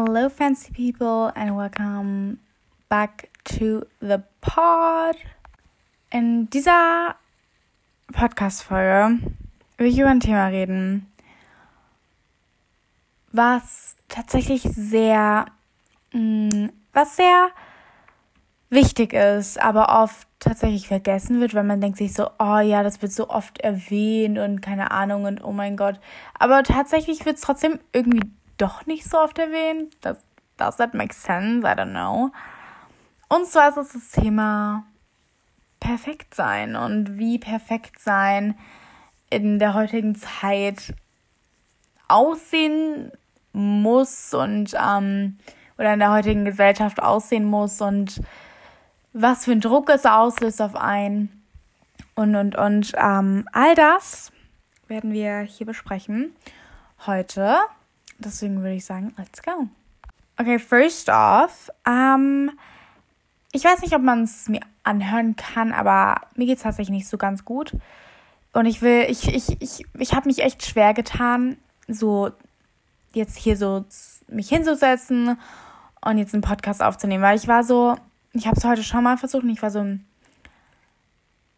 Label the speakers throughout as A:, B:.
A: Hello, fancy people, and welcome back to the pod. In dieser Podcast-Folge will ich über ein Thema reden, was tatsächlich sehr, mm, was sehr wichtig ist, aber oft tatsächlich vergessen wird, weil man denkt sich so, oh ja, das wird so oft erwähnt und keine Ahnung und oh mein Gott. Aber tatsächlich wird es trotzdem irgendwie doch nicht so oft erwähnt. Das, does that make sense? I don't know. Und zwar ist es das Thema perfekt sein und wie perfekt sein in der heutigen Zeit aussehen muss und ähm, oder in der heutigen Gesellschaft aussehen muss und was für ein Druck es auslöst auf einen und und und ähm, all das werden wir hier besprechen heute. Deswegen würde ich sagen, let's go. Okay, first off, ähm, ich weiß nicht, ob man es mir anhören kann, aber mir geht es tatsächlich nicht so ganz gut. Und ich will, ich, ich, ich, ich habe mich echt schwer getan, so jetzt hier so mich hinzusetzen und jetzt einen Podcast aufzunehmen, weil ich war so, ich habe es heute schon mal versucht und ich war so,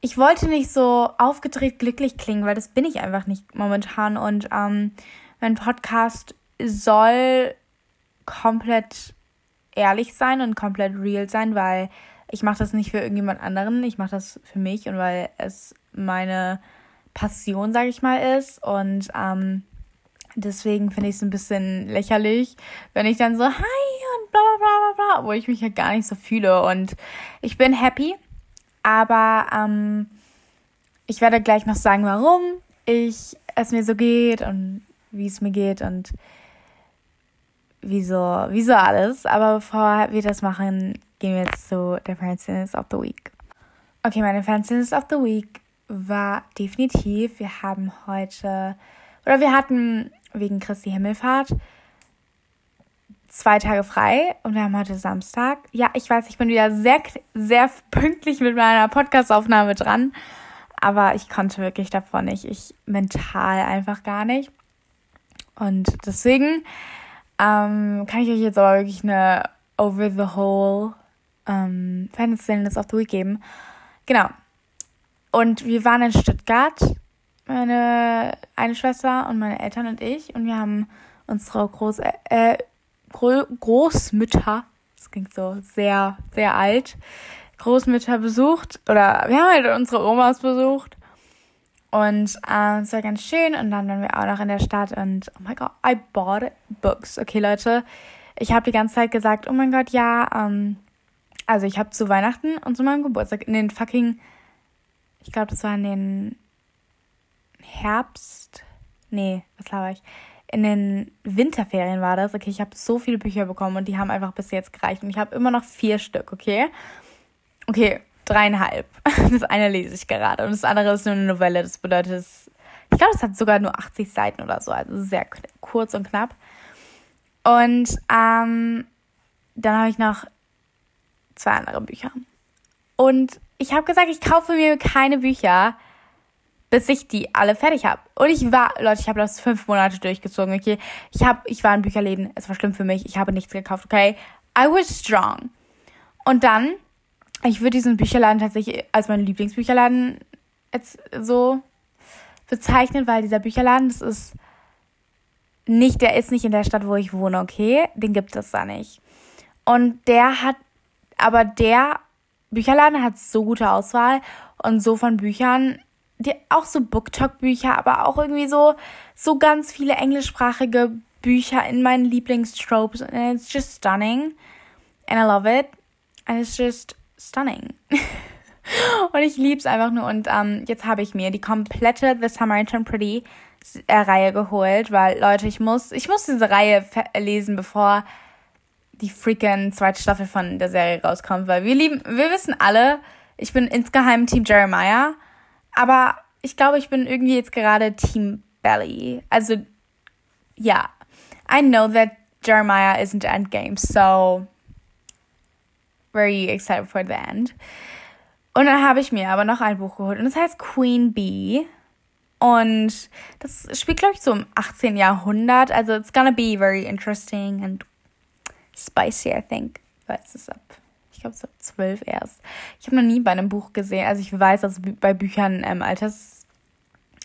A: ich wollte nicht so aufgedreht glücklich klingen, weil das bin ich einfach nicht momentan und ähm, mein Podcast soll komplett ehrlich sein und komplett real sein, weil ich mache das nicht für irgendjemand anderen, ich mache das für mich und weil es meine Passion, sage ich mal, ist. Und ähm, deswegen finde ich es ein bisschen lächerlich, wenn ich dann so hi und bla bla bla bla, wo ich mich ja gar nicht so fühle. Und ich bin happy, aber ähm, ich werde gleich noch sagen, warum ich es mir so geht und wie es mir geht. Und wieso, wieso alles. Aber bevor wir das machen, gehen wir jetzt zu der Fanciness of the Week. Okay, meine Fanciness of the Week war definitiv, wir haben heute, oder wir hatten wegen Christi Himmelfahrt zwei Tage frei und wir haben heute Samstag. Ja, ich weiß, ich bin wieder sehr, sehr pünktlich mit meiner Podcastaufnahme dran, aber ich konnte wirklich davon nicht. Ich mental einfach gar nicht. Und deswegen ähm, kann ich euch jetzt aber wirklich eine Over the Whole ähm, Fanstilness of the Week geben. Genau. Und wir waren in Stuttgart, meine eine Schwester und meine Eltern und ich. Und wir haben unsere Groß äh, Großmütter, das klingt so sehr, sehr alt, Großmütter besucht. Oder wir haben halt unsere Omas besucht. Und äh, es war ganz schön. Und dann waren wir auch noch in der Stadt und oh mein Gott, I bought books. Okay, Leute, ich habe die ganze Zeit gesagt, oh mein Gott, ja, ähm, also ich habe zu Weihnachten und zu meinem Geburtstag in den fucking, ich glaube, das war in den Herbst, nee, was laber ich? In den Winterferien war das. Okay, ich habe so viele Bücher bekommen und die haben einfach bis jetzt gereicht. Und ich habe immer noch vier Stück, okay? Okay, dreieinhalb. Das eine lese ich gerade und das andere ist nur eine Novelle. Das bedeutet, es, ich glaube, es hat sogar nur 80 Seiten oder so, also sehr kurz und knapp. Und ähm, dann habe ich noch zwei andere Bücher. Und ich habe gesagt, ich kaufe mir keine Bücher, bis ich die alle fertig habe. Und ich war, Leute, ich habe das fünf Monate durchgezogen, okay? Ich habe, ich war in Bücherläden, es war schlimm für mich, ich habe nichts gekauft, okay? I was strong. Und dann ich würde diesen Bücherladen tatsächlich als meinen Lieblingsbücherladen jetzt so bezeichnen, weil dieser Bücherladen, das ist nicht, der ist nicht in der Stadt, wo ich wohne, okay? Den gibt es da nicht. Und der hat, aber der Bücherladen hat so gute Auswahl und so von Büchern, die, auch so Booktalk-Bücher, aber auch irgendwie so, so ganz viele englischsprachige Bücher in meinen Lieblingstropes. And it's just stunning. And I love it. And it's just stunning. und ich liebe es einfach nur. Und ähm, jetzt habe ich mir die komplette The Samaritan Pretty äh, Reihe geholt, weil Leute, ich muss, ich muss diese Reihe lesen, bevor die freaking zweite Staffel von der Serie rauskommt, weil wir lieben, wir wissen alle, ich bin insgeheim Team Jeremiah, aber ich glaube, ich bin irgendwie jetzt gerade Team Belly. Also, ja. I know that Jeremiah isn't Endgame, so very excited for the end. Und dann habe ich mir aber noch ein Buch geholt und das heißt Queen Bee. Und das spielt, glaube ich, so im 18. Jahrhundert. Also, it's gonna be very interesting and spicy, I think. Weil es ist ab, ich glaube, es ist ab 12 erst. Ich habe noch nie bei einem Buch gesehen, also ich weiß, dass bei Büchern ähm, Altersbegrenzungen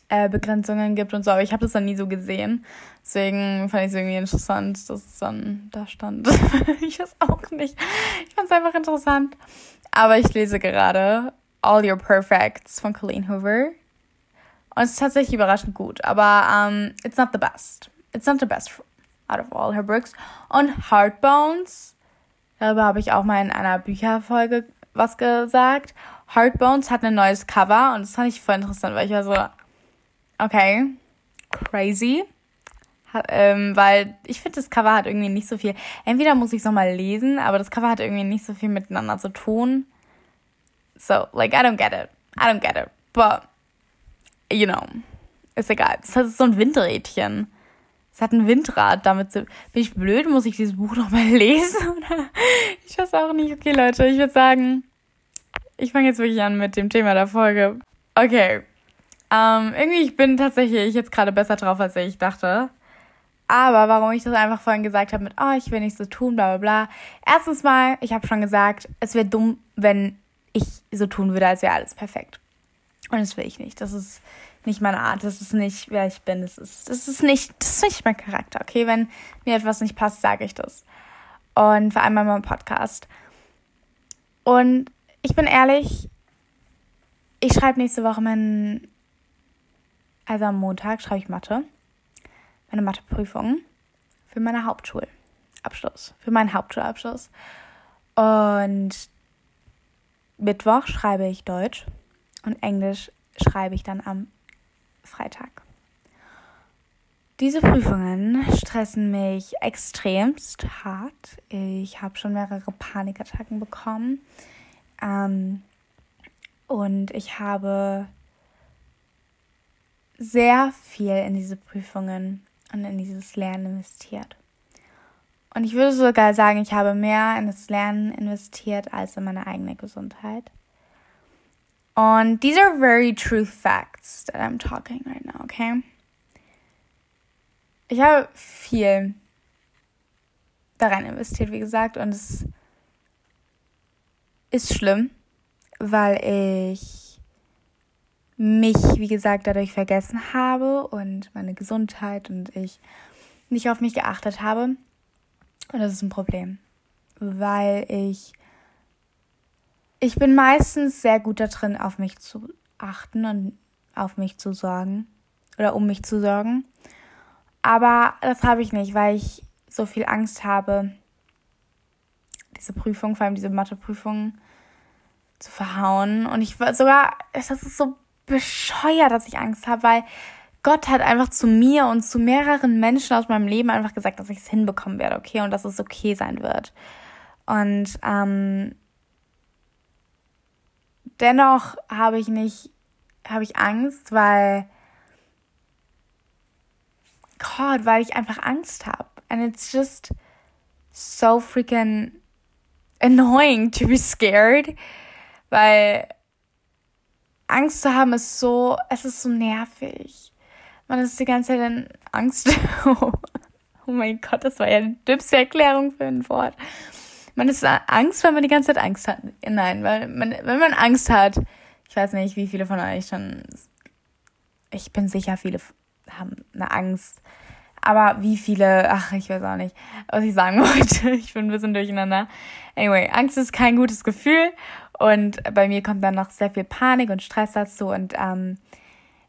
A: äh, gibt und so, aber ich habe das dann nie so gesehen. Deswegen fand ich es irgendwie interessant, dass es dann da stand. ich weiß auch nicht. Ich fand es einfach interessant. Aber ich lese gerade All Your Perfects von Colleen Hoover. Und es ist tatsächlich überraschend gut, aber um, it's not the best. It's not the best out of all her books. Und Heartbones, darüber habe ich auch mal in einer Bücherfolge was gesagt. Heartbones hat ein neues Cover und das fand ich voll interessant, weil ich war so, okay, crazy. Hat, ähm, weil ich finde, das Cover hat irgendwie nicht so viel. Entweder muss ich es nochmal lesen, aber das Cover hat irgendwie nicht so viel miteinander zu tun. So, like, I don't get it. I don't get it. But, you know, ist egal. Das ist so ein Windrädchen. Es hat ein Windrad, damit so. Bin ich blöd? Muss ich dieses Buch nochmal lesen? Ich weiß auch nicht. Okay, Leute, ich würde sagen, ich fange jetzt wirklich an mit dem Thema der Folge. Okay. Ähm, irgendwie, ich bin tatsächlich jetzt gerade besser drauf, als ich dachte. Aber warum ich das einfach vorhin gesagt habe mit, oh, ich will nichts so tun, bla bla bla. Erstens mal, ich habe schon gesagt, es wäre dumm, wenn ich so tun würde, als wäre alles perfekt. Und das will ich nicht. Das ist nicht meine Art. Das ist nicht, wer ich bin. Das ist, das ist nicht, das ist nicht mein Charakter. Okay, wenn mir etwas nicht passt, sage ich das. Und vor allem bei meinem Podcast. Und ich bin ehrlich, ich schreibe nächste Woche meinen, also am Montag schreibe ich Mathe. Meine Matheprüfung für meine Hauptschulabschluss, für meinen Hauptschulabschluss. Und Mittwoch schreibe ich Deutsch und Englisch schreibe ich dann am Freitag. Diese Prüfungen stressen mich extremst hart. Ich habe schon mehrere Panikattacken bekommen. Ähm, und ich habe sehr viel in diese Prüfungen und in dieses Lernen investiert. Und ich würde sogar sagen, ich habe mehr in das Lernen investiert als in meine eigene Gesundheit. Und these are very true facts that I'm talking right now, okay? Ich habe viel da rein investiert, wie gesagt, und es ist schlimm, weil ich mich, wie gesagt, dadurch vergessen habe und meine Gesundheit und ich nicht auf mich geachtet habe. Und das ist ein Problem, weil ich ich bin meistens sehr gut darin, auf mich zu achten und auf mich zu sorgen oder um mich zu sorgen. Aber das habe ich nicht, weil ich so viel Angst habe, diese Prüfung, vor allem diese Matheprüfung, zu verhauen. Und ich war sogar, das ist so bescheuert, dass ich Angst habe, weil Gott hat einfach zu mir und zu mehreren Menschen aus meinem Leben einfach gesagt, dass ich es hinbekommen werde, okay, und dass es okay sein wird. Und ähm, dennoch habe ich nicht, habe ich Angst, weil Gott, weil ich einfach Angst habe. And it's just so freaking annoying to be scared, weil Angst zu haben ist so, es ist so nervig man ist die ganze Zeit in Angst. oh mein Gott, das war ja eine dümmste Erklärung für ein Wort. Man ist Angst, weil man die ganze Zeit Angst hat. Nein, weil man, wenn man Angst hat, ich weiß nicht, wie viele von euch schon, ich bin sicher, viele haben eine Angst. Aber wie viele, ach, ich weiß auch nicht, was ich sagen wollte. Ich bin ein bisschen durcheinander. Anyway, Angst ist kein gutes Gefühl. Und bei mir kommt dann noch sehr viel Panik und Stress dazu. Und ähm,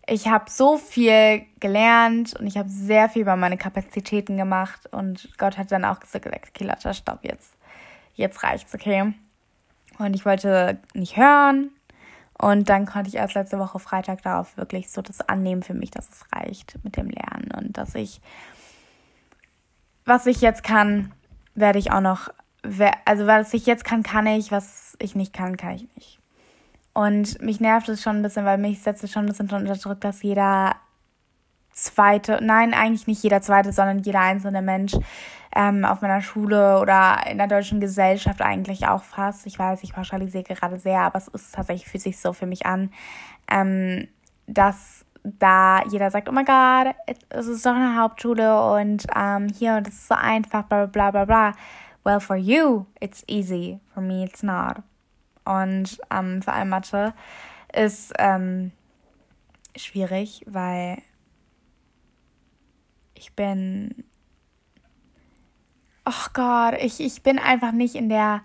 A: ich habe so viel gelernt und ich habe sehr viel über meine Kapazitäten gemacht und Gott hat dann auch gesagt, okay, Lotta, stopp jetzt. Jetzt reicht's, okay? Und ich wollte nicht hören und dann konnte ich erst letzte Woche Freitag darauf wirklich so das annehmen für mich, dass es reicht mit dem Lernen und dass ich, was ich jetzt kann, werde ich auch noch, also was ich jetzt kann, kann ich, was ich nicht kann, kann ich nicht. Und mich nervt es schon ein bisschen, weil mich setzt es schon ein bisschen unter Druck, dass jeder zweite, nein, eigentlich nicht jeder zweite, sondern jeder einzelne Mensch ähm, auf meiner Schule oder in der deutschen Gesellschaft eigentlich auch fast. Ich weiß, ich pauschalisiere gerade sehr, aber es ist tatsächlich, fühlt sich so für mich an, ähm, dass da jeder sagt, oh mein Gott, es ist doch eine Hauptschule und ähm, hier und es ist so einfach, bla bla bla bla. Well, for you it's easy, for me it's not. Und ähm, vor allem Mathe ist ähm, schwierig, weil ich bin. Oh Gott, ich, ich bin einfach nicht in der.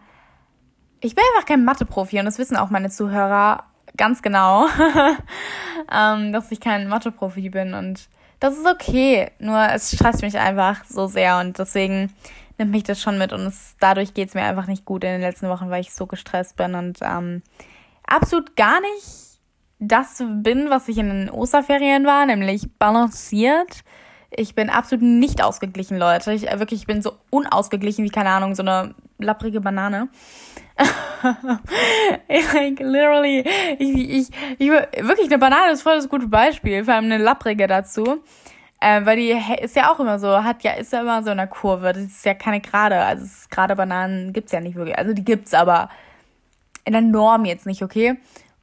A: Ich bin einfach kein Mathe-Profi und das wissen auch meine Zuhörer ganz genau, ähm, dass ich kein Mathe-Profi bin und das ist okay. Nur es stresst mich einfach so sehr und deswegen nimmt mich das schon mit und es, dadurch geht es mir einfach nicht gut in den letzten Wochen, weil ich so gestresst bin und ähm, absolut gar nicht das bin, was ich in den Osterferien war, nämlich balanciert. Ich bin absolut nicht ausgeglichen, Leute. Ich äh, wirklich, ich bin so unausgeglichen wie, keine Ahnung, so eine lapprige Banane. like, literally, ich, ich, ich, wirklich, eine Banane ist voll das gute Beispiel, vor allem eine lapprige dazu. Äh, weil die ist ja auch immer so, hat ja, ist ja immer so in der Kurve. Das ist ja keine gerade. Also gerade Bananen gibt's ja nicht wirklich. Also die gibt's, aber in der Norm jetzt nicht, okay?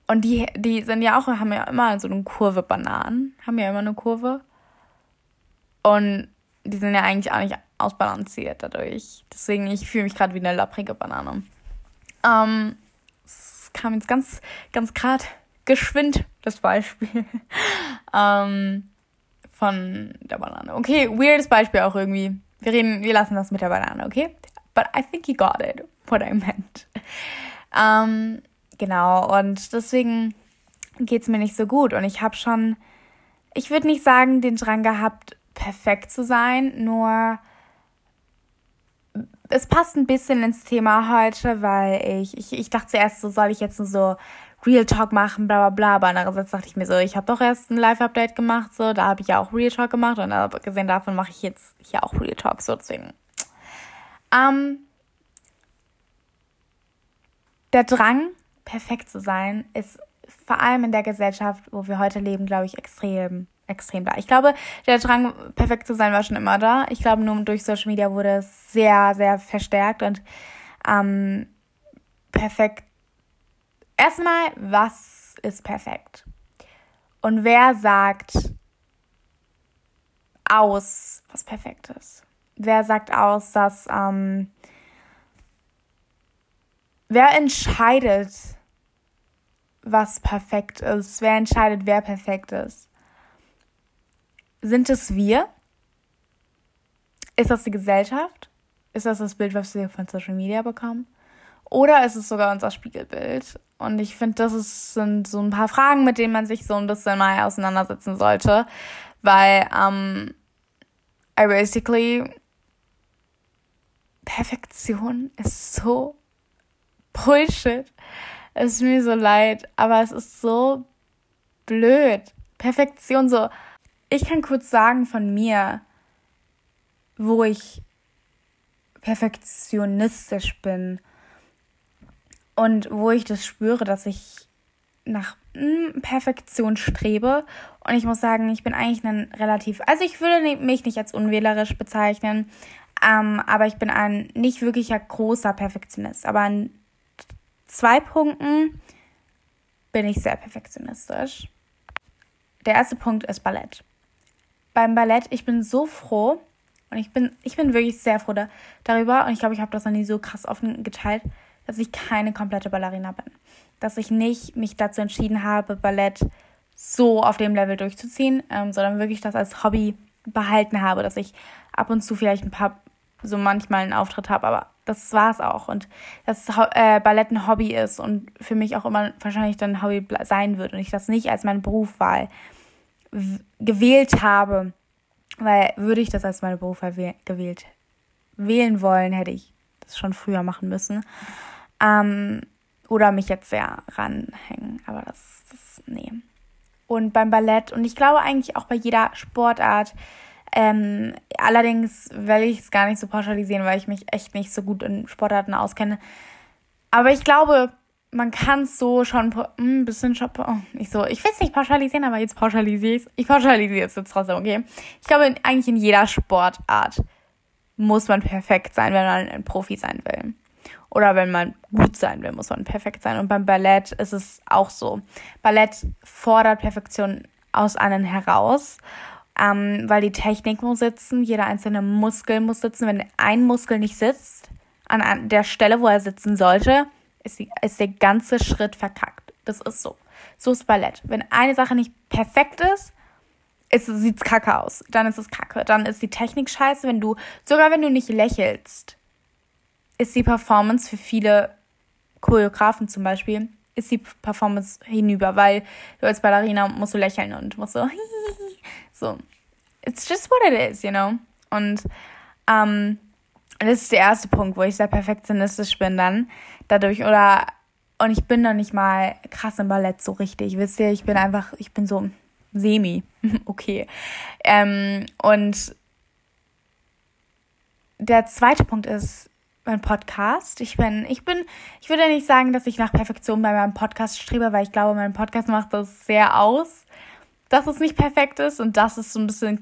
A: Und die, die sind ja auch, haben ja immer so eine Kurve Bananen. Haben ja immer eine Kurve. Und die sind ja eigentlich auch nicht ausbalanciert dadurch. Deswegen, ich fühle mich gerade wie eine lapprige Banane. Ähm, es kam jetzt ganz, ganz gerade geschwind, das Beispiel. ähm, von der Banane. Okay, weirdes Beispiel auch irgendwie. Wir reden, wir lassen das mit der Banane, okay? But I think you got it, what I meant. Ähm, genau, und deswegen geht es mir nicht so gut. Und ich habe schon, ich würde nicht sagen, den Drang gehabt, perfekt zu sein, nur es passt ein bisschen ins Thema heute, weil ich, ich, ich dachte zuerst, so soll ich jetzt so Real Talk machen, bla bla bla. Aber andererseits dachte ich mir so, ich habe doch erst ein Live-Update gemacht, so, da habe ich ja auch Real Talk gemacht und abgesehen davon mache ich jetzt hier auch Real Talk, so deswegen. Ähm, der Drang, perfekt zu sein, ist vor allem in der Gesellschaft, wo wir heute leben, glaube ich, extrem, extrem da. Ich glaube, der Drang, perfekt zu sein, war schon immer da. Ich glaube, nur durch Social Media wurde es sehr, sehr verstärkt und ähm, perfekt Erstmal, was ist perfekt? Und wer sagt aus, was perfekt ist? Wer sagt aus, dass, ähm, wer entscheidet, was perfekt ist? Wer entscheidet, wer perfekt ist? Sind es wir? Ist das die Gesellschaft? Ist das das Bild, was wir von Social Media bekommen? Oder ist es sogar unser Spiegelbild? Und ich finde, das ist, sind so ein paar Fragen, mit denen man sich so ein bisschen mal auseinandersetzen sollte. Weil, ähm, I basically, Perfektion ist so Bullshit. Es ist mir so leid, aber es ist so blöd. Perfektion so. Ich kann kurz sagen von mir, wo ich perfektionistisch bin und wo ich das spüre, dass ich nach mm, Perfektion strebe. Und ich muss sagen, ich bin eigentlich ein relativ, also ich würde mich nicht als unwählerisch bezeichnen, ähm, aber ich bin ein nicht wirklicher großer Perfektionist. Aber an zwei Punkten bin ich sehr perfektionistisch. Der erste Punkt ist Ballett. Beim Ballett, ich bin so froh und ich bin, ich bin wirklich sehr froh da, darüber und ich glaube, ich habe das noch nie so krass offen geteilt, dass ich keine komplette Ballerina bin. Dass ich nicht mich dazu entschieden habe, Ballett so auf dem Level durchzuziehen, ähm, sondern wirklich das als Hobby behalten habe, dass ich ab und zu vielleicht ein paar, so manchmal einen Auftritt habe, aber das war es auch. Und dass äh, Ballett ein Hobby ist und für mich auch immer wahrscheinlich dann ein Hobby sein wird und ich das nicht als meinen Berufswahl gewählt habe, weil würde ich das als meine Berufswahl gewählt wählen wollen, hätte ich das schon früher machen müssen. Ähm, oder mich jetzt sehr ranhängen. Aber das, das, nee. Und beim Ballett und ich glaube eigentlich auch bei jeder Sportart. Ähm, allerdings will ich es gar nicht so pauschalisieren, weil ich mich echt nicht so gut in Sportarten auskenne. Aber ich glaube, man kann es so schon ein hm, bisschen schon, oh, nicht so, ich will es nicht pauschalisieren, aber jetzt pauschalisiere ich es. Ich pauschalisiere es jetzt trotzdem, okay? Ich glaube, eigentlich in jeder Sportart muss man perfekt sein, wenn man ein Profi sein will. Oder wenn man gut sein will, muss man perfekt sein. Und beim Ballett ist es auch so. Ballett fordert Perfektion aus einem heraus, ähm, weil die Technik muss sitzen, jeder einzelne Muskel muss sitzen. Wenn ein Muskel nicht sitzt, an der Stelle, wo er sitzen sollte, ist, die, ist der ganze Schritt verkackt. Das ist so. So ist Ballett. Wenn eine Sache nicht perfekt ist, sieht es kacke aus. Dann ist es kacke. Dann ist die Technik scheiße. Wenn du, sogar wenn du nicht lächelst, ist die Performance für viele Choreografen zum Beispiel, ist die Performance hinüber, weil du als Ballerina musst du lächeln und musst so, so. It's just what it is, you know? Und ähm, das ist der erste Punkt, wo ich sehr perfektionistisch bin dann dadurch oder und ich bin noch nicht mal krass im Ballett so richtig, wisst ihr, ich bin einfach, ich bin so semi, okay. Ähm, und der zweite Punkt ist mein Podcast. Ich bin, ich bin, ich würde nicht sagen, dass ich nach Perfektion bei meinem Podcast strebe, weil ich glaube, mein Podcast macht das sehr aus, dass es nicht perfekt ist und dass es so ein bisschen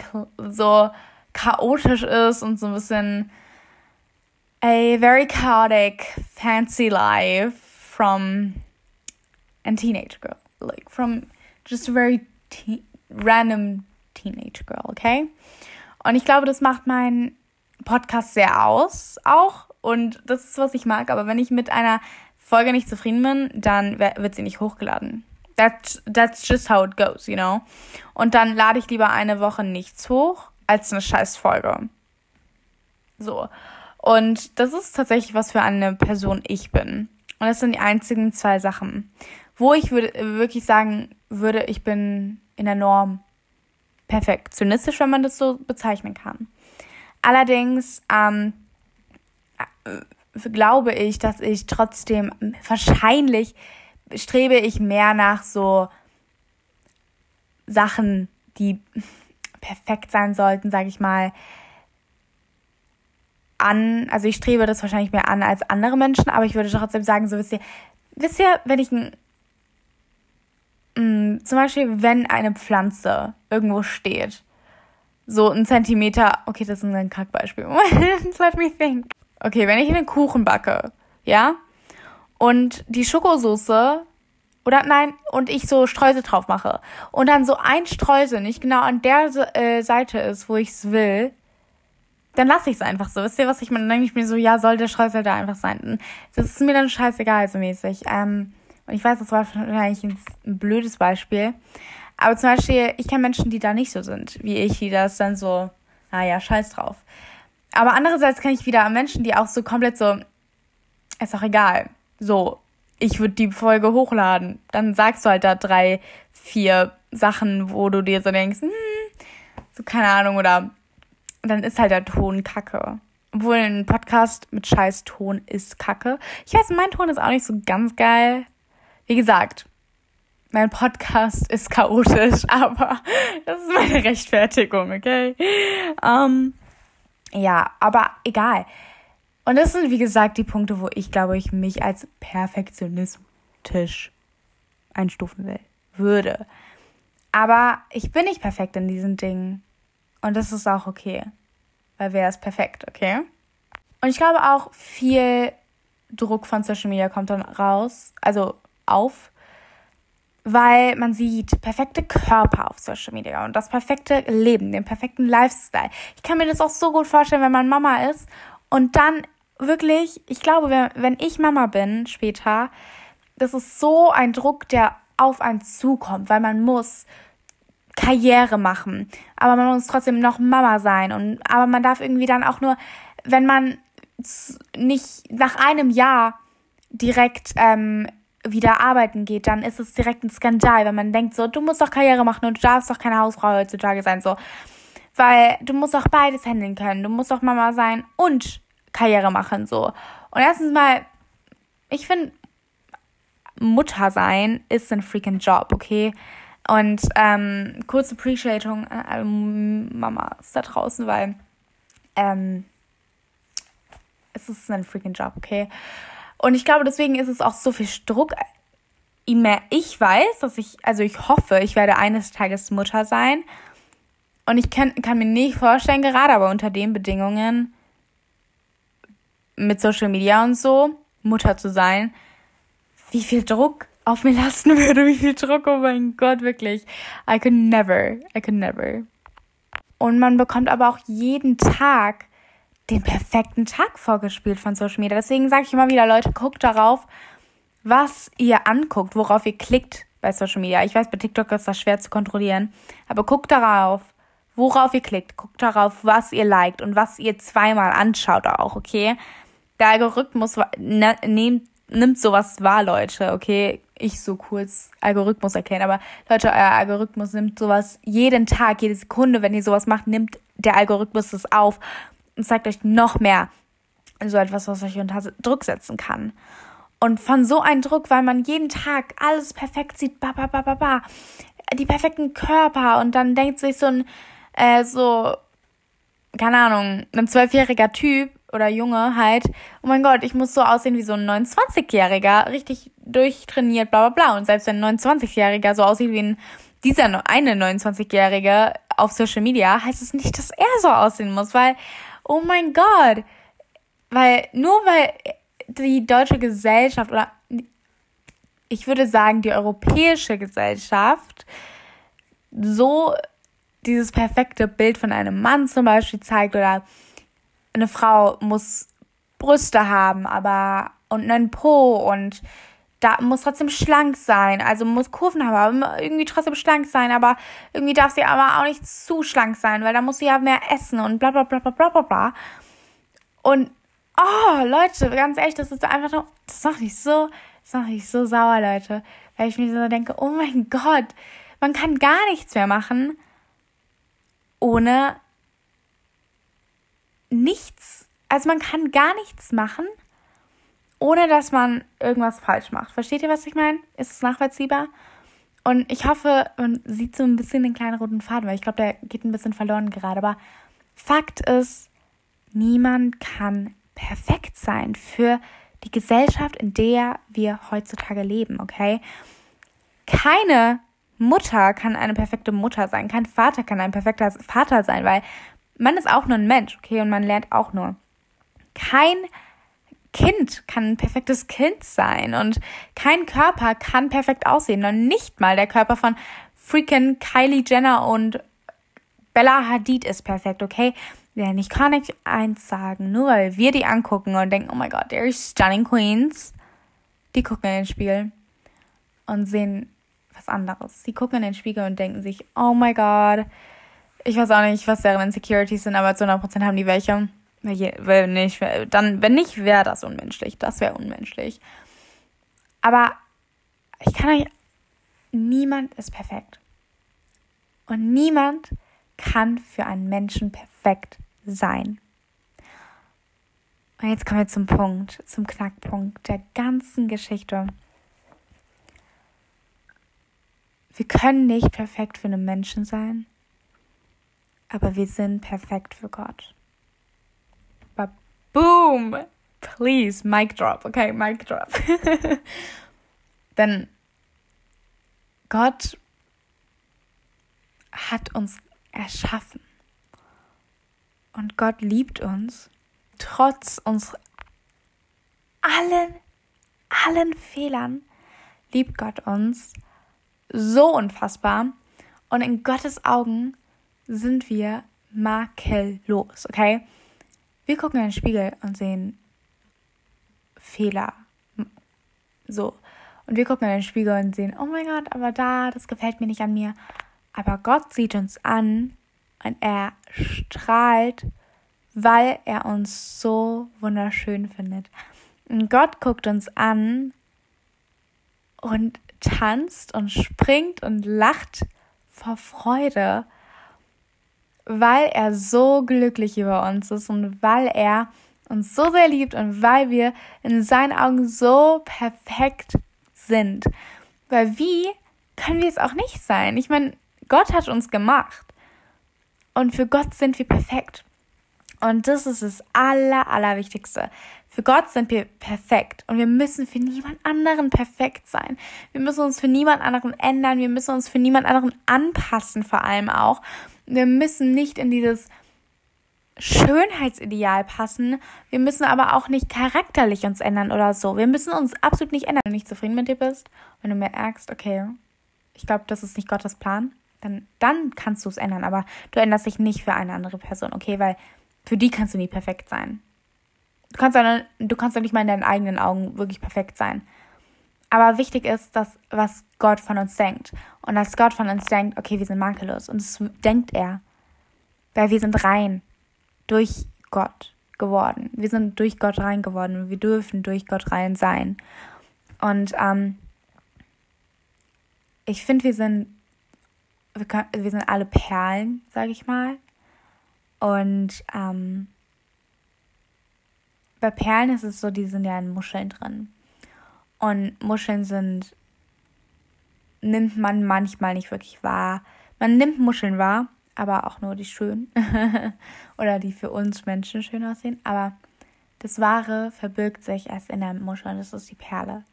A: so chaotisch ist und so ein bisschen a very chaotic, fancy life from a teenage girl. Like from just a very te random teenage girl, okay? Und ich glaube, das macht meinen Podcast sehr aus, auch. Und das ist, was ich mag. Aber wenn ich mit einer Folge nicht zufrieden bin, dann wird sie nicht hochgeladen. That's, that's just how it goes, you know? Und dann lade ich lieber eine Woche nichts hoch, als eine scheiß Folge. So. Und das ist tatsächlich was für eine Person ich bin. Und das sind die einzigen zwei Sachen, wo ich würde wirklich sagen würde, ich bin in der Norm perfektionistisch, wenn man das so bezeichnen kann. Allerdings ähm, äh, glaube ich, dass ich trotzdem wahrscheinlich strebe ich mehr nach so Sachen, die perfekt sein sollten, sage ich mal, an. Also ich strebe das wahrscheinlich mehr an als andere Menschen, aber ich würde trotzdem sagen, so wisst ihr, wisst ihr, wenn ich ein mh, mm, zum Beispiel, wenn eine Pflanze irgendwo steht, so ein Zentimeter, okay, das ist ein Kackbeispiel. Let me think. Okay, wenn ich einen Kuchen backe, ja, und die Schokosoße oder nein, und ich so Streusel drauf mache und dann so ein Streusel nicht genau an der äh, Seite ist, wo ich es will, dann lasse ich es einfach so. Wisst ihr, was ich meine? Dann denke ich mir so, ja, soll der Streusel da einfach sein. Das ist mir dann scheißegal, so mäßig. Ähm, und ich weiß, das war wahrscheinlich ein, blödes Beispiel. Aber zum Beispiel, ich kenne Menschen, die da nicht so sind, wie ich, die das dann so, naja, scheiß drauf. Aber andererseits kenne ich wieder Menschen, die auch so komplett so, ist doch egal. So, ich würde die Folge hochladen. Dann sagst du halt da drei, vier Sachen, wo du dir so denkst, hm, so keine Ahnung, oder dann ist halt der Ton kacke. Obwohl ein Podcast mit scheiß Ton ist kacke. Ich weiß, mein Ton ist auch nicht so ganz geil. Wie gesagt, mein Podcast ist chaotisch, aber das ist meine Rechtfertigung, okay? Ähm, ja, aber egal. Und das sind, wie gesagt, die Punkte, wo ich, glaube ich, mich als perfektionistisch einstufen will, würde. Aber ich bin nicht perfekt in diesen Dingen. Und das ist auch okay. Weil wer ist perfekt, okay? Und ich glaube auch, viel Druck von Social Media kommt dann raus. Also auf, weil man sieht perfekte Körper auf Social Media und das perfekte Leben, den perfekten Lifestyle. Ich kann mir das auch so gut vorstellen, wenn man Mama ist und dann wirklich, ich glaube, wenn, ich Mama bin später, das ist so ein Druck, der auf einen zukommt, weil man muss Karriere machen, aber man muss trotzdem noch Mama sein und aber man darf irgendwie dann auch nur, wenn man nicht nach einem Jahr direkt ähm, wieder arbeiten geht, dann ist es direkt ein Skandal, wenn man denkt so, du musst doch Karriere machen und du darfst doch keine Hausfrau heutzutage sein, so. Weil du musst auch beides handeln können. Du musst auch Mama sein und Karriere machen, so. Und erstens mal, ich finde, Mutter sein ist ein freaking Job, okay? Und ähm, kurze Appreciating an alle Mamas da draußen, weil ähm, es ist ein freaking Job, okay? Und ich glaube, deswegen ist es auch so viel Druck. Je mehr ich weiß, dass ich, also ich hoffe, ich werde eines Tages Mutter sein. Und ich kann, kann mir nicht vorstellen, gerade aber unter den Bedingungen mit Social Media und so, Mutter zu sein, wie viel Druck auf mir lasten würde, wie viel Druck, oh mein Gott, wirklich. I could never, I could never. Und man bekommt aber auch jeden Tag den perfekten Tag vorgespielt von Social Media. Deswegen sage ich immer wieder, Leute, guckt darauf, was ihr anguckt, worauf ihr klickt bei Social Media. Ich weiß, bei TikTok ist das schwer zu kontrollieren, aber guckt darauf, worauf ihr klickt. Guckt darauf, was ihr liked und was ihr zweimal anschaut auch, okay? Der Algorithmus ne, nimmt, nimmt sowas wahr, Leute, okay? Ich so kurz Algorithmus erklären, aber Leute, euer Algorithmus nimmt sowas jeden Tag, jede Sekunde, wenn ihr sowas macht, nimmt der Algorithmus das auf und zeigt euch noch mehr so etwas, was euch unter Druck setzen kann. Und von so einem Druck, weil man jeden Tag alles perfekt sieht, ba, ba, ba, ba, ba, die perfekten Körper und dann denkt sich so ein, äh, so, keine Ahnung, ein zwölfjähriger Typ oder Junge halt, oh mein Gott, ich muss so aussehen wie so ein 29-Jähriger, richtig durchtrainiert, bla bla bla. Und selbst wenn ein 29-Jähriger so aussieht wie ein, dieser eine 29-Jährige auf Social Media, heißt es nicht, dass er so aussehen muss, weil, oh mein Gott, weil nur weil die deutsche Gesellschaft oder ich würde sagen die europäische Gesellschaft so dieses perfekte Bild von einem Mann zum Beispiel zeigt oder eine Frau muss Brüste haben, aber und einen Po und da muss trotzdem schlank sein, also muss Kurven haben, aber irgendwie trotzdem schlank sein, aber irgendwie darf sie aber auch nicht zu schlank sein, weil da muss sie ja mehr essen und bla bla bla bla bla bla. Und oh, Leute, ganz ehrlich, das ist einfach nur, das macht mich so, das macht mich so sauer, Leute, weil ich mir so denke, oh mein Gott, man kann gar nichts mehr machen, ohne nichts, also man kann gar nichts machen, ohne dass man irgendwas falsch macht. Versteht ihr, was ich meine? Ist es nachvollziehbar? Und ich hoffe, man sieht so ein bisschen den kleinen roten Faden, weil ich glaube, der geht ein bisschen verloren gerade. Aber Fakt ist, niemand kann perfekt sein für die Gesellschaft, in der wir heutzutage leben, okay? Keine Mutter kann eine perfekte Mutter sein, kein Vater kann ein perfekter Vater sein, weil man ist auch nur ein Mensch, okay, und man lernt auch nur. Kein Kind kann ein perfektes Kind sein und kein Körper kann perfekt aussehen und nicht mal der Körper von freaking Kylie Jenner und Bella Hadid ist perfekt, okay? Denn ich kann nicht eins sagen, nur weil wir die angucken und denken, oh my god, they're stunning queens. Die gucken in den Spiegel und sehen was anderes. Sie gucken in den Spiegel und denken sich, oh my god, ich weiß auch nicht, was deren Insecurities sind, aber zu 100% haben die welche. Wenn nicht, dann, wenn nicht, wäre das unmenschlich. Das wäre unmenschlich. Aber ich kann euch, niemand ist perfekt. Und niemand kann für einen Menschen perfekt sein. Und jetzt kommen wir zum Punkt, zum Knackpunkt der ganzen Geschichte. Wir können nicht perfekt für einen Menschen sein, aber wir sind perfekt für Gott. Aber boom! Please, mic drop. Okay, mic drop. Denn Gott hat uns erschaffen. Und Gott liebt uns, trotz uns allen, allen Fehlern, liebt Gott uns so unfassbar. Und in Gottes Augen sind wir makellos, okay? Wir gucken in den Spiegel und sehen Fehler. So. Und wir gucken in den Spiegel und sehen, oh mein Gott, aber da, das gefällt mir nicht an mir. Aber Gott sieht uns an und er strahlt, weil er uns so wunderschön findet. Und Gott guckt uns an und tanzt und springt und lacht vor Freude, weil er so glücklich über uns ist und weil er uns so sehr liebt und weil wir in seinen Augen so perfekt sind. Weil wie können wir es auch nicht sein? Ich meine, Gott hat uns gemacht. Und für Gott sind wir perfekt. Und das ist das Aller, Allerwichtigste. Für Gott sind wir perfekt und wir müssen für niemand anderen perfekt sein. Wir müssen uns für niemand anderen ändern, wir müssen uns für niemand anderen anpassen, vor allem auch. Wir müssen nicht in dieses Schönheitsideal passen. Wir müssen aber auch nicht charakterlich uns ändern oder so. Wir müssen uns absolut nicht ändern, wenn du nicht zufrieden mit dir bist. Wenn du merkst, okay, ich glaube, das ist nicht Gottes Plan, dann, dann kannst du es ändern, aber du änderst dich nicht für eine andere Person, okay? Weil für die kannst du nie perfekt sein. Du kannst, auch nicht mal in deinen eigenen Augen wirklich perfekt sein. Aber wichtig ist, dass was Gott von uns denkt. Und dass Gott von uns denkt, okay, wir sind makellos. Und das denkt er. Weil wir sind rein durch Gott geworden. Wir sind durch Gott rein geworden. Wir dürfen durch Gott rein sein. Und ähm, ich finde, wir sind, wir, können, wir sind alle Perlen, sage ich mal. Und ähm, bei Perlen ist es so, die sind ja in Muscheln drin. Und Muscheln sind, nimmt man manchmal nicht wirklich wahr. Man nimmt Muscheln wahr, aber auch nur die schönen. Oder die für uns Menschen schön aussehen. Aber das Wahre verbirgt sich erst in der Muschel und das ist die Perle.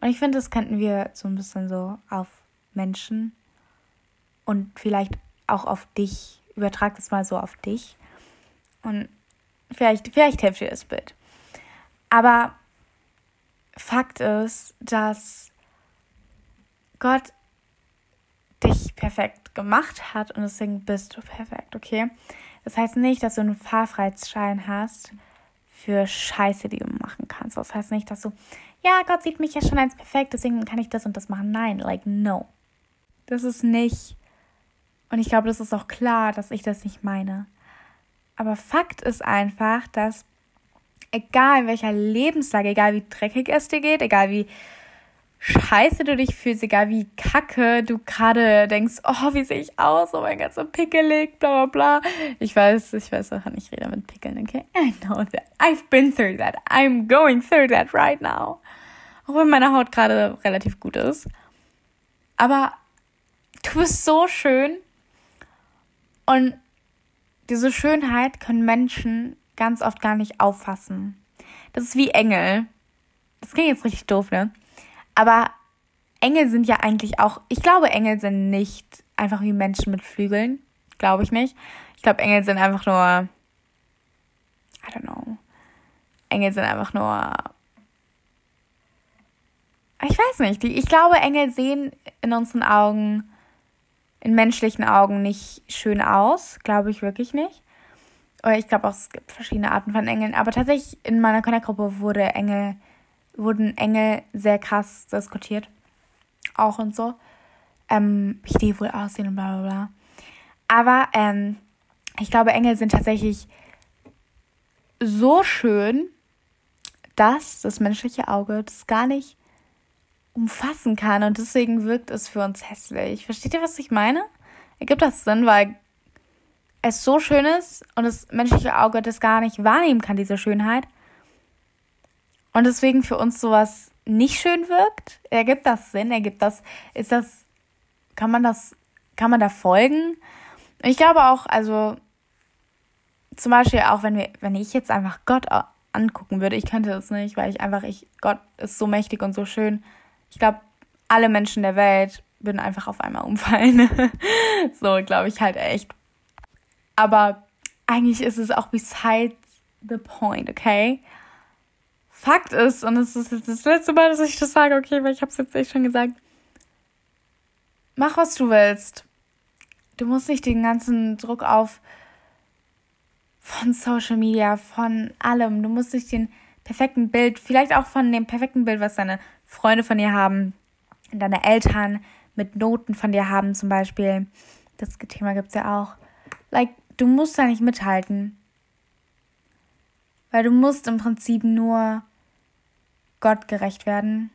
A: Und ich finde, das könnten wir so ein bisschen so auf Menschen und vielleicht auch auf dich, übertrag das mal so auf dich. Und vielleicht, vielleicht hilft dir das Bild. Aber Fakt ist, dass Gott dich perfekt gemacht hat und deswegen bist du perfekt, okay? Das heißt nicht, dass du einen Fahrfreiheitsschein hast für Scheiße, die du machen kannst. Das heißt nicht, dass du, ja, Gott sieht mich ja schon als perfekt, deswegen kann ich das und das machen. Nein, like, no. Das ist nicht. Und ich glaube, das ist auch klar, dass ich das nicht meine. Aber Fakt ist einfach, dass egal in welcher Lebenslage, egal wie dreckig es dir geht, egal wie scheiße du dich fühlst, egal wie kacke du gerade denkst, oh, wie sehe ich aus, oh mein Gott, so pickelig, bla bla bla. Ich weiß, ich weiß, wovon ich rede mit Pickeln, okay? I know that. I've been through that. I'm going through that right now. Auch wenn meine Haut gerade relativ gut ist. Aber du bist so schön. Und diese Schönheit können Menschen ganz oft gar nicht auffassen. Das ist wie Engel. Das klingt jetzt richtig doof, ne? Aber Engel sind ja eigentlich auch, ich glaube, Engel sind nicht einfach wie Menschen mit Flügeln. Glaube ich nicht. Ich glaube, Engel sind einfach nur, I don't know. Engel sind einfach nur, ich weiß nicht. Ich glaube, Engel sehen in unseren Augen, in menschlichen Augen nicht schön aus. Glaube ich wirklich nicht. Oder ich glaube auch, es gibt verschiedene Arten von Engeln. Aber tatsächlich in meiner Connect-Gruppe wurde Engel wurden Engel sehr krass diskutiert. Auch und so. Ähm, wie die wohl aussehen und bla bla bla. Aber ähm, ich glaube, Engel sind tatsächlich so schön, dass das menschliche Auge das gar nicht umfassen kann und deswegen wirkt es für uns hässlich. Versteht ihr, was ich meine? Ergibt das Sinn, weil es so schön ist und das menschliche Auge das gar nicht wahrnehmen kann, diese Schönheit und deswegen für uns sowas nicht schön wirkt, ergibt das Sinn, ergibt das, ist das, kann man das, kann man da folgen? Ich glaube auch, also zum Beispiel auch, wenn wir, wenn ich jetzt einfach Gott angucken würde, ich könnte das nicht, weil ich einfach, ich, Gott ist so mächtig und so schön. Ich glaube, alle Menschen der Welt würden einfach auf einmal umfallen. so, glaube ich halt echt. Aber eigentlich ist es auch besides the point, okay? Fakt ist, und es ist jetzt das letzte Mal, dass ich das sage, okay, weil ich habe es jetzt echt schon gesagt, mach, was du willst. Du musst nicht den ganzen Druck auf von Social Media, von allem. Du musst nicht den perfekten Bild, vielleicht auch von dem perfekten Bild, was deine Freunde von dir haben, deine Eltern mit Noten von dir haben zum Beispiel. Das Thema gibt es ja auch. Like, du musst da nicht mithalten. Weil du musst im Prinzip nur Gott gerecht werden.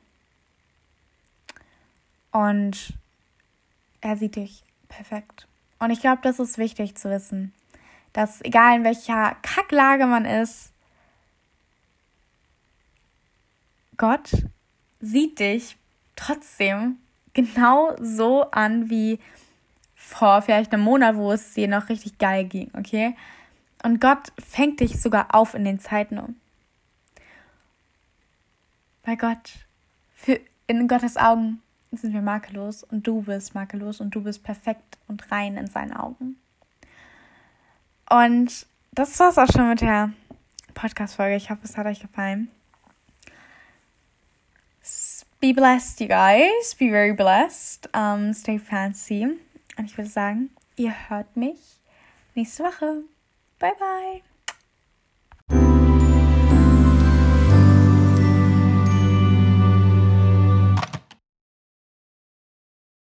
A: Und er sieht dich perfekt. Und ich glaube, das ist wichtig zu wissen, dass egal in welcher Kacklage man ist, Gott sieht dich trotzdem genau so an wie vor vielleicht einem Monat, wo es dir noch richtig geil ging, okay? Und Gott fängt dich sogar auf in den Zeiten bei Gott, für, in Gottes Augen sind wir makellos und du bist makellos und du bist perfekt und rein in seinen Augen. Und das war's auch schon mit der Podcast-Folge. Ich hoffe, es hat euch gefallen. Be blessed, you guys. Be very blessed. Um, stay fancy. Und ich würde sagen, ihr hört mich nächste Woche. Bye, bye.